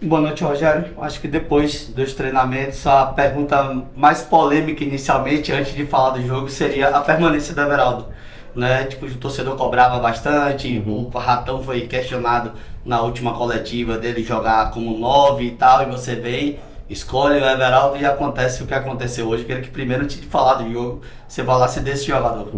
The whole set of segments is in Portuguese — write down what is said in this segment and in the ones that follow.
Boa noite, Rogério. Acho que depois dos treinamentos, a pergunta mais polêmica inicialmente, antes de falar do jogo, seria a permanência do Everaldo. Né? Tipo, o torcedor cobrava bastante, uhum. o Ratão foi questionado na última coletiva dele jogar como nove e tal, e você vem, escolhe o Everaldo e acontece o que aconteceu hoje. Queria que primeiro te falar do jogo, você falasse desse jogador.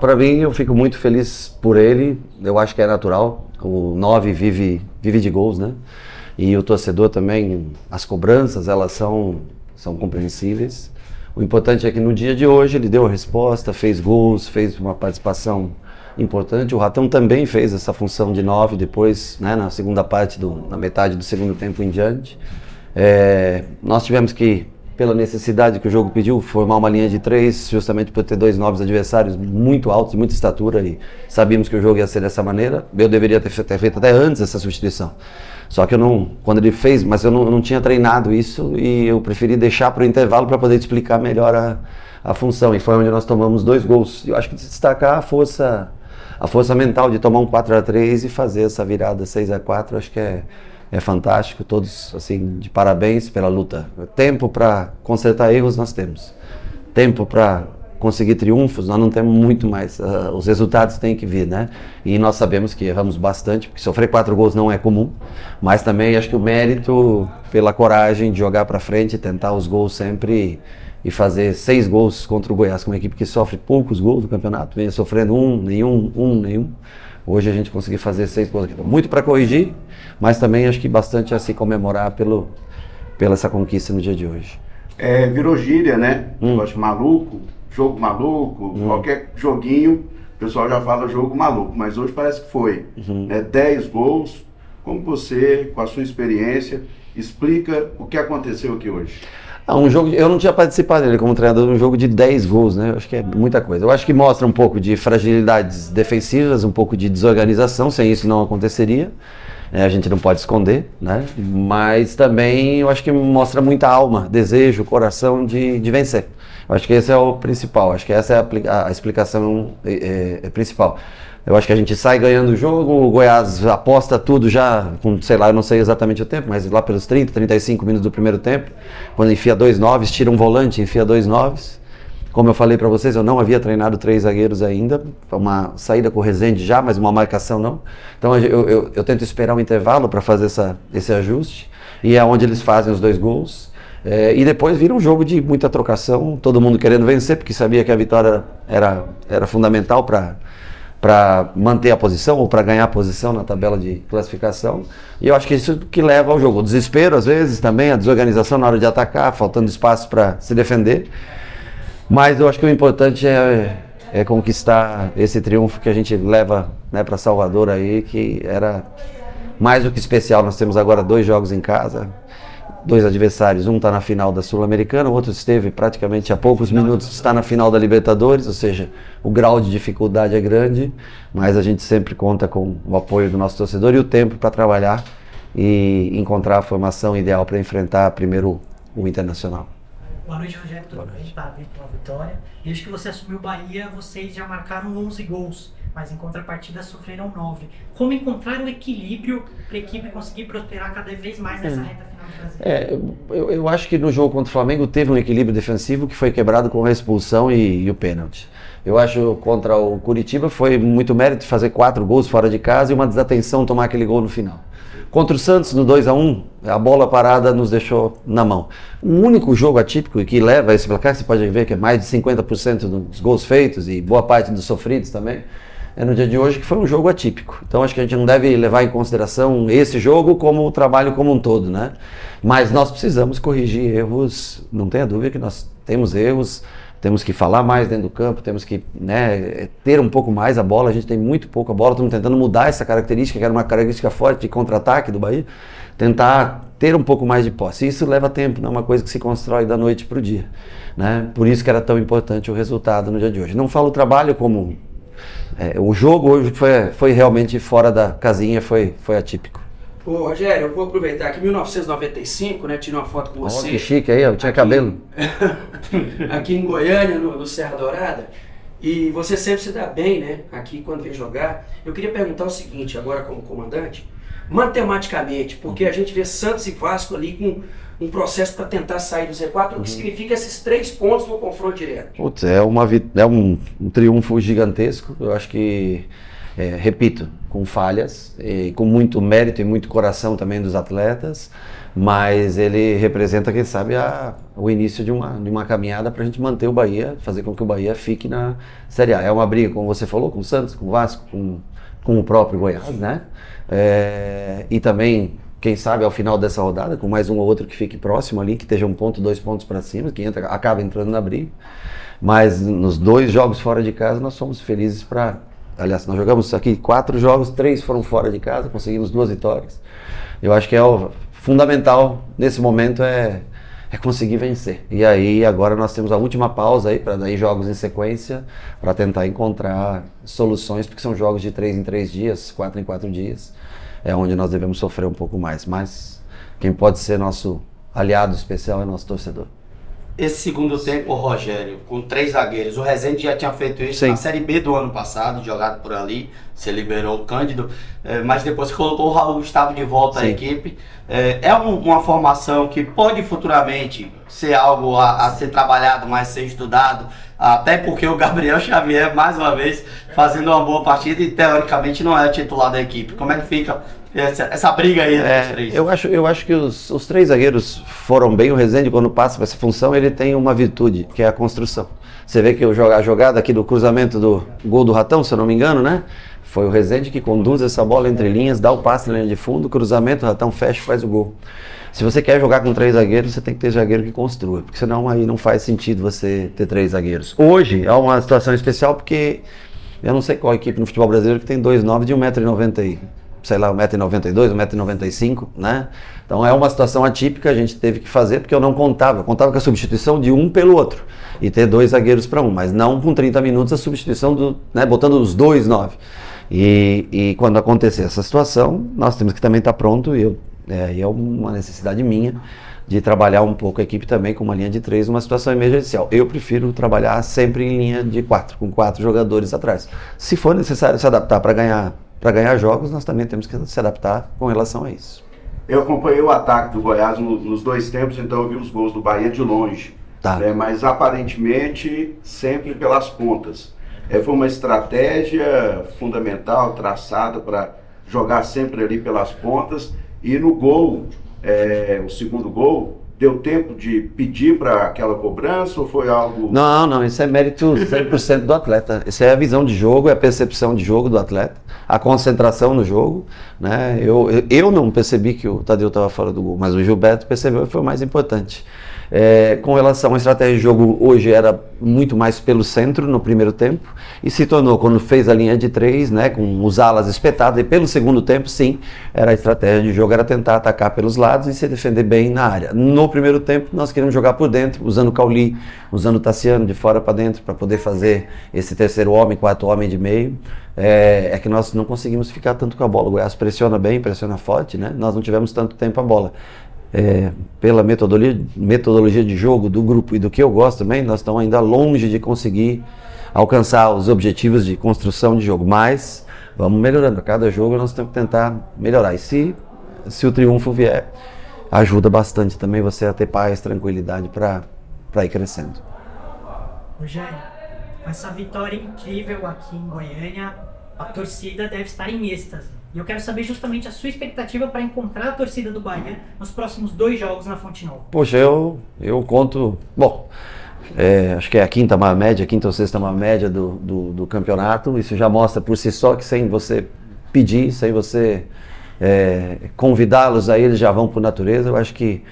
Para mim, eu fico muito feliz por ele, eu acho que é natural. O nove vive, vive de gols, né? E o torcedor também, as cobranças, elas são, são compreensíveis. O importante é que no dia de hoje ele deu a resposta, fez gols, fez uma participação importante. O Ratão também fez essa função de nove depois, né, na segunda parte, do, na metade do segundo tempo em diante. É, nós tivemos que, pela necessidade que o jogo pediu, formar uma linha de três, justamente por ter dois novos adversários muito altos, de muita estatura, e sabíamos que o jogo ia ser dessa maneira. Eu deveria ter feito até antes essa substituição. Só que eu não, quando ele fez, mas eu não, não tinha treinado isso e eu preferi deixar para o intervalo para poder explicar melhor a, a função. E foi onde nós tomamos dois gols. Eu acho que destacar a força, a força mental de tomar um 4 a 3 e fazer essa virada 6 a 4 acho que é, é fantástico. Todos, assim, de parabéns pela luta. Tempo para consertar erros nós temos. Tempo para conseguir triunfos, nós não temos muito mais. Uh, os resultados têm que vir, né? E nós sabemos que erramos bastante, porque sofrer quatro gols não é comum, mas também acho que o mérito pela coragem de jogar para frente, tentar os gols sempre e fazer seis gols contra o Goiás, com uma equipe que sofre poucos gols do campeonato, vem sofrendo um, nenhum, um, nenhum. Hoje a gente conseguiu fazer seis gols. Muito para corrigir, mas também acho que bastante a se comemorar pelo, pela essa conquista no dia de hoje. É, virou gíria, né? Hum. Eu acho maluco jogo maluco, uhum. qualquer joguinho, o pessoal já fala jogo maluco, mas hoje parece que foi. Uhum. Né, 10 gols. Como você, com a sua experiência, explica o que aconteceu aqui hoje? Ah, um jogo, eu não tinha participado dele como treinador, um jogo de 10 gols, né? Eu acho que é muita coisa. Eu acho que mostra um pouco de fragilidades defensivas, um pouco de desorganização, sem isso não aconteceria. É, a gente não pode esconder, né? Mas também eu acho que mostra muita alma, desejo, coração de, de vencer. Eu acho que esse é o principal, acho que essa é a, a explicação é, é, é, principal. Eu acho que a gente sai ganhando o jogo, o Goiás aposta tudo já, com, sei lá, eu não sei exatamente o tempo, mas lá pelos 30, 35 minutos do primeiro tempo, quando enfia dois noves, tira um volante, enfia dois noves. Como eu falei para vocês, eu não havia treinado três zagueiros ainda, uma saída com o Rezende já, mas uma marcação não. Então eu, eu, eu tento esperar um intervalo para fazer essa, esse ajuste, e é onde eles fazem os dois gols. É, e depois vira um jogo de muita trocação, todo mundo querendo vencer, porque sabia que a vitória era, era fundamental para para manter a posição ou para ganhar a posição na tabela de classificação. E eu acho que isso que leva ao jogo. O desespero, às vezes, também, a desorganização na hora de atacar, faltando espaço para se defender. Mas eu acho que o importante é, é conquistar esse triunfo que a gente leva né, para Salvador aí, que era mais do que especial. Nós temos agora dois jogos em casa dois adversários. Um está na final da Sul-Americana, o outro esteve praticamente há poucos minutos, está na final da Libertadores, ou seja, o grau de dificuldade é grande, mas a gente sempre conta com o apoio do nosso torcedor e o tempo para trabalhar e encontrar a formação ideal para enfrentar primeiro o Internacional. Boa noite, Rogério. Tudo Boa bem? Parabéns pela vitória. Desde que você assumiu o Bahia, vocês já marcaram 11 gols mas em contrapartida sofreram nove. Como encontrar o equilíbrio para a equipe conseguir prosperar cada vez mais nessa é. reta final do Brasil? É, eu, eu, acho que no jogo contra o Flamengo teve um equilíbrio defensivo que foi quebrado com a expulsão e, e o pênalti. Eu acho contra o Curitiba foi muito mérito fazer quatro gols fora de casa e uma desatenção tomar aquele gol no final. Contra o Santos, no 2 a 1 a bola parada nos deixou na mão. O único jogo atípico que leva a esse placar, você pode ver que é mais de 50% dos gols feitos e boa parte dos sofridos também, é no dia de hoje que foi um jogo atípico. Então acho que a gente não deve levar em consideração esse jogo como o trabalho como um todo, né? Mas nós precisamos corrigir erros, não tenha dúvida que nós temos erros, temos que falar mais dentro do campo, temos que né, ter um pouco mais a bola, a gente tem muito pouco a bola, estamos tentando mudar essa característica, que era uma característica forte de contra-ataque do Bahia, tentar ter um pouco mais de posse. Isso leva tempo, não é uma coisa que se constrói da noite para o dia. Né? Por isso que era tão importante o resultado no dia de hoje. Não falo o trabalho como é, o jogo hoje foi, foi realmente fora da casinha, foi, foi atípico. Ô, Rogério, eu vou aproveitar que em 1995, né, tirei uma foto com você. Oh, que chique aí, eu tinha aqui, cabelo. aqui em Goiânia, no, no, Serra Dourada. E você sempre se dá bem, né, aqui quando vem jogar. Eu queria perguntar o seguinte, agora como comandante, matematicamente, porque a gente vê Santos e Vasco ali com um processo para tentar sair do Z4, o que significa esses três pontos no confronto direto? Putz, é, uma, é um, um triunfo gigantesco. Eu acho que, é, repito, com falhas, e com muito mérito e muito coração também dos atletas, mas ele representa, quem sabe, a- o início de uma, de uma caminhada para a gente manter o Bahia, fazer com que o Bahia fique na Série A. É uma briga, como você falou, com o Santos, com o Vasco, com, com o próprio Goiás, né? É, e também, quem sabe, ao final dessa rodada, com mais um ou outro que fique próximo ali, que esteja um ponto, dois pontos para cima, que entra, acaba entrando na briga. Mas nos dois jogos fora de casa, nós somos felizes para. Aliás, nós jogamos aqui quatro jogos, três foram fora de casa, conseguimos duas vitórias. Eu acho que é o fundamental nesse momento é, é conseguir vencer. E aí agora nós temos a última pausa aí para daí jogos em sequência para tentar encontrar soluções, porque são jogos de três em três dias, quatro em quatro dias, é onde nós devemos sofrer um pouco mais. Mas quem pode ser nosso aliado especial é nosso torcedor. Esse segundo tempo, Rogério, com três zagueiros, o Rezende já tinha feito isso Sim. na Série B do ano passado, jogado por ali, você liberou o Cândido, eh, mas depois colocou o Raul Gustavo de volta à Sim. equipe. Eh, É um- uma formação que pode futuramente ser algo a, a ser trabalhado, mais ser estudado, até porque o Gabriel Xavier, mais uma vez, fazendo uma boa partida e teoricamente não é titular da equipe. Como é que fica essa, essa briga aí entre os É, três? eu, acho, eu acho que os, os três zagueiros foram bem. O Rezende, quando passa para essa função, ele tem uma virtude, que é a construção. Você vê que a jogada aqui do cruzamento do gol do Ratão, se eu não me engano, né? Foi o Rezende que conduz essa bola entre linhas, dá o passe na linha de fundo, cruzamento, o Ratão fecha e faz o gol. Se você quer jogar com três zagueiros, você tem que ter zagueiro que construa, porque senão aí não faz sentido você ter três zagueiros. Hoje é uma situação especial porque eu não sei qual equipe no futebol brasileiro que tem 2,9 de 1,90m e sei lá, 1,92m, 1,95m, né? Então é uma situação atípica, a gente teve que fazer porque eu não contava. Eu contava com a substituição de um pelo outro e ter dois zagueiros para um, mas não com 30 minutos a substituição do, né, botando os dois 9. E, e quando acontecer essa situação, nós temos que também estar pronto e eu, é, e é uma necessidade minha de trabalhar um pouco a equipe também com uma linha de três, uma situação emergencial. Eu prefiro trabalhar sempre em linha de quatro, com quatro jogadores atrás. Se for necessário se adaptar para ganhar para ganhar jogos, nós também temos que se adaptar com relação a isso. Eu acompanhei o ataque do Goiás no- nos dois tempos, então eu vi os gols do Bahia de longe. Tá. né, mas aparentemente sempre pelas pontas. É, foi uma estratégia fundamental, traçada para jogar sempre ali pelas pontas. E no gol, é, o segundo gol, deu tempo de pedir para aquela cobrança ou foi algo. Não, não, isso é mérito 100% do atleta. Isso é a visão de jogo, é a percepção de jogo do atleta, a concentração no jogo. Né? Eu, eu, não percebi que o Tadeu estava fora do gol, mas o Gilberto percebeu e foi o mais importante. É, com relação à estratégia de jogo, hoje era muito mais pelo centro no primeiro tempo e se tornou, quando fez a linha de três, né, com os alas espetados, e pelo segundo tempo, sim, era a estratégia de jogo, era tentar atacar pelos lados e se defender bem na área. No primeiro tempo, nós queríamos jogar por dentro, usando o Cauli, usando o Tassiano de fora para dentro, para poder fazer esse terceiro homem, quarto homem de meio. É, é que nós não conseguimos ficar tanto com a bola. O Goiás pressiona bem, pressiona forte, né? Nós não tivemos tanto tempo a bola é, pela metodologia, metodologia de jogo do grupo e do que eu gosto também, nós estamos ainda longe de conseguir alcançar os objetivos de construção de jogo, mas vamos melhorando. A cada jogo nós temos que tentar melhorar. E se, se o triunfo vier, ajuda bastante também você a ter paz, tranquilidade para ir crescendo. Rogério, essa vitória incrível aqui em Goiânia, a torcida deve estar em êxtase. E eu quero saber justamente a sua expectativa para encontrar a torcida do Bahia nos próximos dois jogos na Fonte Nova. Poxa, eu, eu conto. Bom, é, acho que é a quinta maior média, a quinta ou sexta maior média do, do, do campeonato. Isso já mostra por si só que sem você pedir, sem você é, convidá-los aí, eles já vão por natureza. Eu acho que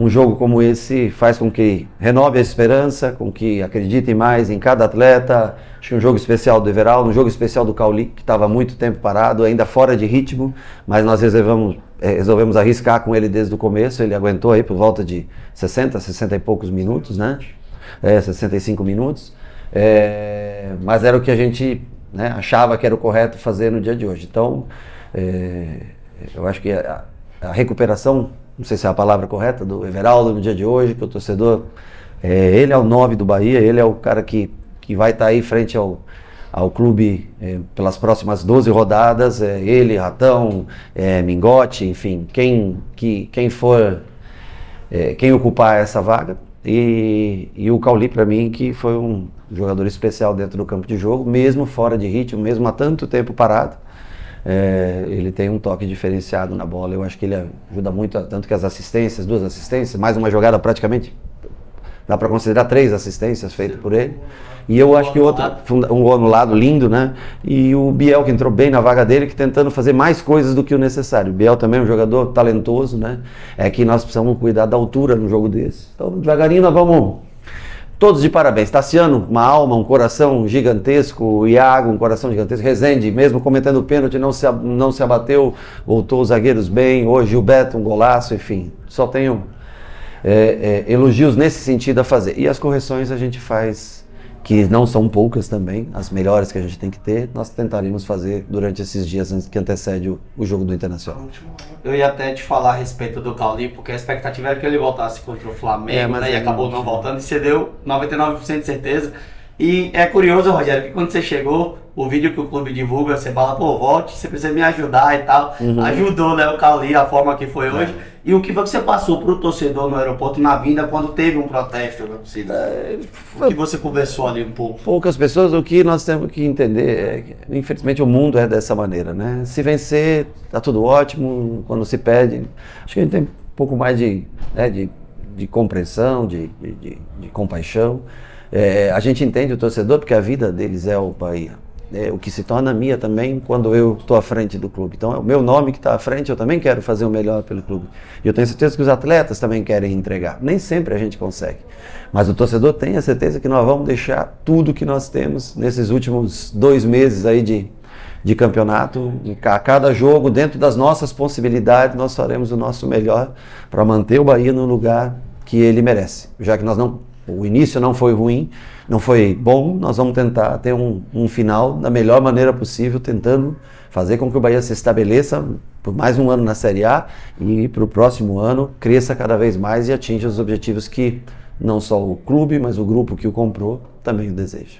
um jogo como esse faz com que renove a esperança, com que acreditem mais em cada atleta. Acho que um jogo especial do Everaldo, um jogo especial do Cauli, que estava muito tempo parado, ainda fora de ritmo, mas nós reservamos, eh, resolvemos arriscar com ele desde o começo. Ele aguentou aí por volta de 60, 60 e poucos minutos, né? É, 65 minutos. É, mas era o que a gente né, achava que era o correto fazer no dia de hoje. Então, é, eu acho que a, a recuperação não sei se é a palavra correta, do Everaldo no dia de hoje, que o torcedor, é, ele é o 9 do Bahia, ele é o cara que, que vai estar tá aí frente ao, ao clube é, pelas próximas 12 rodadas, é, ele, Ratão, é, Mingote, enfim, quem, que, quem for, é, quem ocupar essa vaga. E, e o Cauli, para mim, que foi um jogador especial dentro do campo de jogo, mesmo fora de ritmo, mesmo há tanto tempo parado. É, ele tem um toque diferenciado na bola. Eu acho que ele ajuda muito, tanto que as assistências, duas assistências, mais uma jogada praticamente dá para considerar três assistências feitas por ele. E eu acho que outro, um gol anulado lindo, né? E o Biel, que entrou bem na vaga dele, que tentando fazer mais coisas do que o necessário. O Biel também é um jogador talentoso, né? É que nós precisamos cuidar da altura no jogo desse. Então, devagarinho, nós vamos. Todos de parabéns. Tassiano, uma alma, um coração gigantesco. Iago, um coração gigantesco. Rezende, mesmo cometendo o pênalti, não se, não se abateu, voltou os zagueiros bem. Hoje o Beto, um golaço, enfim. Só tenho é, é, elogios nesse sentido a fazer. E as correções a gente faz, que não são poucas também, as melhores que a gente tem que ter, nós tentaremos fazer durante esses dias que antecede o, o jogo do Internacional. Eu ia até te falar a respeito do Cauli, porque a expectativa era que ele voltasse contra o Flamengo, é, né, e acabou não voltando, e você deu 99% de certeza. E é curioso, Rogério, que quando você chegou, o vídeo que o clube divulga, você fala, pô, volte, você precisa me ajudar e tal. Uhum. Ajudou, né, o Cauli, a forma que foi hoje. É. E o que foi que você passou para o torcedor no aeroporto na vinda quando teve um protesto na torcida? É, o que você conversou ali um pouco? Poucas pessoas, o que nós temos que entender é que, infelizmente, o mundo é dessa maneira, né? Se vencer, tá tudo ótimo, quando se perde, acho que a gente tem um pouco mais de, né, de, de compreensão, de, de, de compaixão. É, a gente entende o torcedor porque a vida deles é o Bahia é, o que se torna minha também quando eu estou à frente do clube. Então é o meu nome que está à frente, eu também quero fazer o melhor pelo clube. E eu tenho certeza que os atletas também querem entregar. Nem sempre a gente consegue. Mas o torcedor tem a certeza que nós vamos deixar tudo que nós temos nesses últimos dois meses aí de, de campeonato. A cada jogo, dentro das nossas possibilidades, nós faremos o nosso melhor para manter o Bahia no lugar que ele merece. Já que nós não, o início não foi ruim, não foi bom, nós vamos tentar ter um, um final da melhor maneira possível, tentando fazer com que o Bahia se estabeleça por mais um ano na Série A e para o próximo ano cresça cada vez mais e atinja os objetivos que não só o clube, mas o grupo que o comprou também deseja.